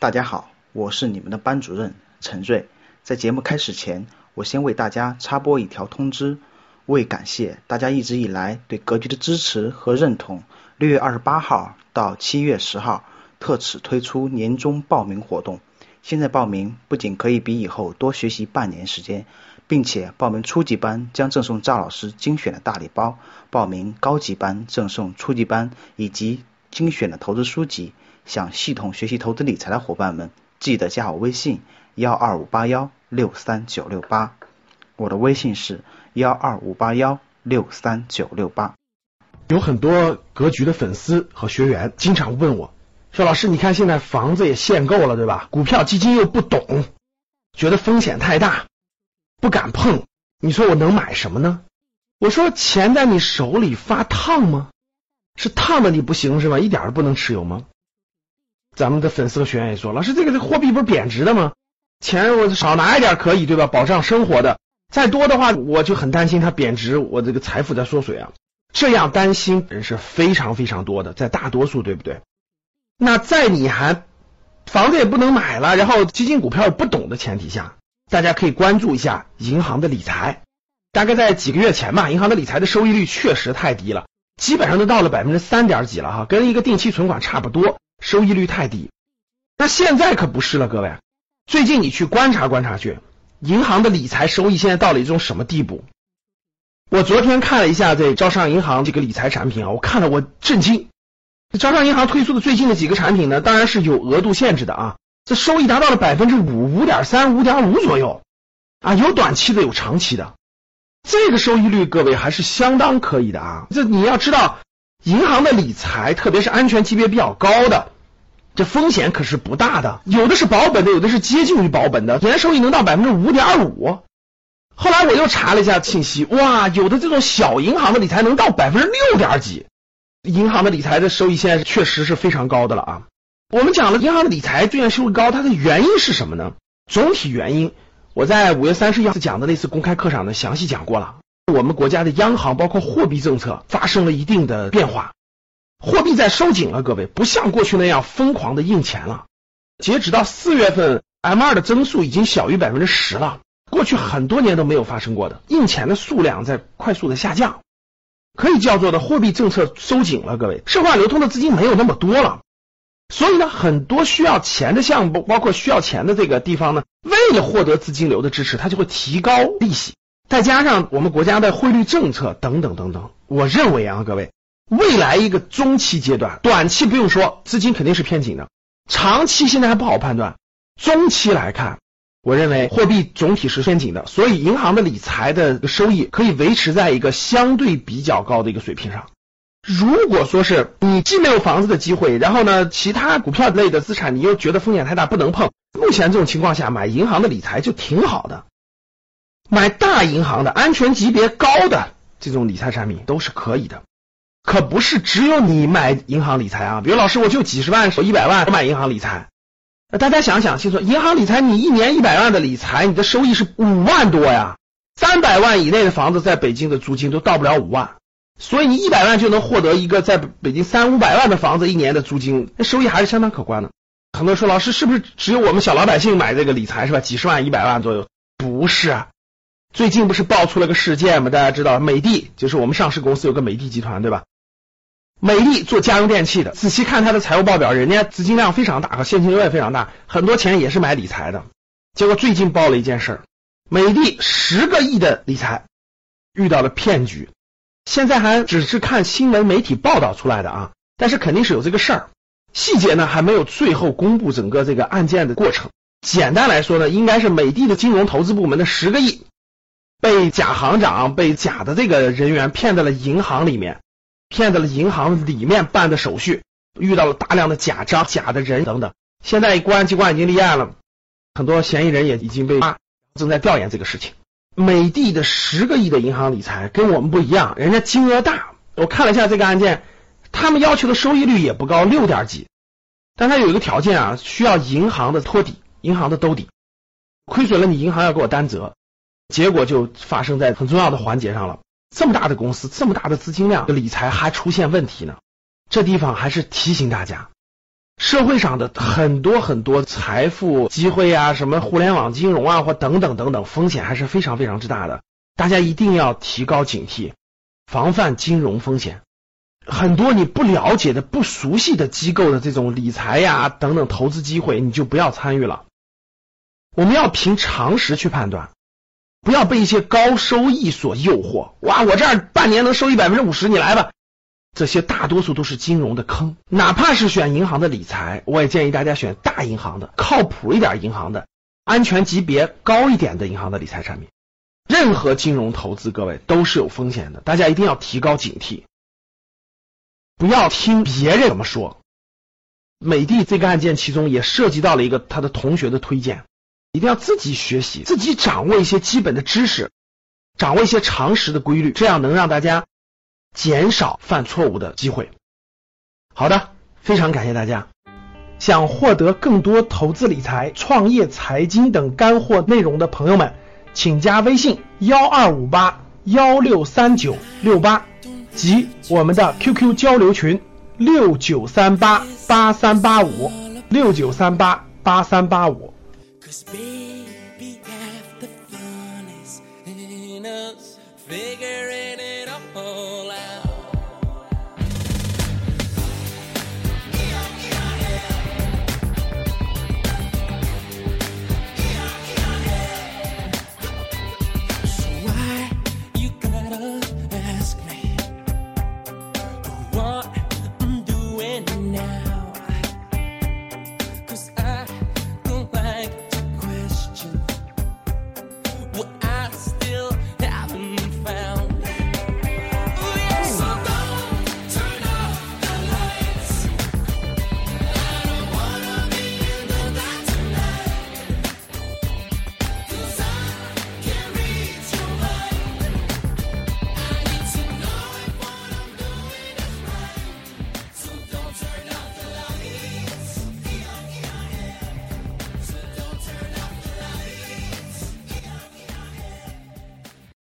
大家好，我是你们的班主任陈瑞。在节目开始前，我先为大家插播一条通知。为感谢大家一直以来对格局的支持和认同，六月二十八号到七月十号，特此推出年终报名活动。现在报名不仅可以比以后多学习半年时间，并且报名初级班将赠送赵老师精选的大礼包，报名高级班赠送初级班以及精选的投资书籍。想系统学习投资理财的伙伴们，记得加我微信幺二五八幺六三九六八，我的微信是幺二五八幺六三九六八。有很多格局的粉丝和学员经常问我，说老师，你看现在房子也限购了，对吧？股票基金又不懂，觉得风险太大，不敢碰。你说我能买什么呢？我说钱在你手里发烫吗？是烫的你不行是吧？一点都不能持有吗？咱们的粉丝和学员也说，老师，这个这货币不是贬值的吗？钱我少拿一点可以对吧？保障生活的，再多的话我就很担心它贬值，我这个财富在缩水啊。这样担心人是非常非常多的，在大多数对不对？那在你还房子也不能买了，然后基金股票不懂的前提下，大家可以关注一下银行的理财。大概在几个月前吧，银行的理财的收益率确实太低了，基本上都到了百分之三点几了哈，跟一个定期存款差不多。收益率太低，那现在可不是了，各位。最近你去观察观察去，银行的理财收益现在到了一种什么地步？我昨天看了一下这招商银行这个理财产品啊，我看了我震惊。招商银行推出的最近的几个产品呢，当然是有额度限制的啊，这收益达到了百分之五、五点三、五点五左右啊，有短期的，有长期的。这个收益率，各位还是相当可以的啊。这你要知道。银行的理财，特别是安全级别比较高的，这风险可是不大的。有的是保本的，有的是接近于保本的，年收益能到百分之五点五。后来我又查了一下信息，哇，有的这种小银行的理财能到百分之六点几。银行的理财的收益现在确实是非常高的了啊。我们讲了，银行的理财最近收益高，它的原因是什么呢？总体原因，我在五月三十一号讲的那次公开课上呢，详细讲过了。我们国家的央行包括货币政策发生了一定的变化，货币在收紧了，各位不像过去那样疯狂的印钱了。截止到四月份，M 二的增速已经小于百分之十了，过去很多年都没有发生过的印钱的数量在快速的下降，可以叫做的货币政策收紧了，各位社会流通的资金没有那么多了，所以呢，很多需要钱的项目，包括需要钱的这个地方呢，为了获得资金流的支持，它就会提高利息。再加上我们国家的汇率政策等等等等，我认为啊，各位，未来一个中期阶段，短期不用说，资金肯定是偏紧的，长期现在还不好判断。中期来看，我认为货币总体是偏紧的，所以银行的理财的收益可以维持在一个相对比较高的一个水平上。如果说是你既没有房子的机会，然后呢，其他股票类的资产你又觉得风险太大不能碰，目前这种情况下买银行的理财就挺好的。买大银行的安全级别高的这种理财产品都是可以的，可不是只有你买银行理财啊。比如老师，我就几十万、我一百万我买银行理财。大家想想清楚，银行理财你一年一百万的理财，你的收益是五万多呀。三百万以内的房子在北京的租金都到不了五万，所以你一百万就能获得一个在北京三五百万的房子一年的租金，那收益还是相当可观的。很多人说，老师是不是只有我们小老百姓买这个理财是吧？几十万、一百万左右？不是。最近不是爆出了个事件吗？大家知道，美的就是我们上市公司有个美的集团，对吧？美的做家用电器的，仔细看它的财务报表，人家资金量非常大，和现金流也非常大，很多钱也是买理财的。结果最近爆了一件事，美的十个亿的理财遇到了骗局，现在还只是看新闻媒体报道出来的啊，但是肯定是有这个事儿，细节呢还没有最后公布整个这个案件的过程。简单来说呢，应该是美的的金融投资部门的十个亿。被假行长、被假的这个人员骗在了银行里面，骗在了银行里面办的手续，遇到了大量的假章、假的人等等。现在公安机关已经立案了，很多嫌疑人也已经被抓，正在调研这个事情。美的的十个亿的银行理财跟我们不一样，人家金额大。我看了一下这个案件，他们要求的收益率也不高，六点几，但他有一个条件啊，需要银行的托底，银行的兜底，亏损了你银行要给我担责。结果就发生在很重要的环节上了。这么大的公司，这么大的资金量，理财还出现问题呢？这地方还是提醒大家，社会上的很多很多财富机会啊，什么互联网金融啊，或等等等等，风险还是非常非常之大的。大家一定要提高警惕，防范金融风险。很多你不了解的、不熟悉的机构的这种理财呀等等投资机会，你就不要参与了。我们要凭常识去判断，不要被一些高收益所诱惑。哇，我这儿半年能收益百分之五十，你来吧。这些大多数都是金融的坑。哪怕是选银行的理财，我也建议大家选大银行的、靠谱一点银行的、安全级别高一点的银行的理财产品。任何金融投资，各位都是有风险的，大家一定要提高警惕。不要听别人怎么说。美的这个案件其中也涉及到了一个他的同学的推荐，一定要自己学习，自己掌握一些基本的知识，掌握一些常识的规律，这样能让大家减少犯错误的机会。好的，非常感谢大家。想获得更多投资理财、创业财经等干货内容的朋友们，请加微信幺二五八幺六三九六八。及我们的 QQ 交流群六九三八八三八五六九三八八三八五。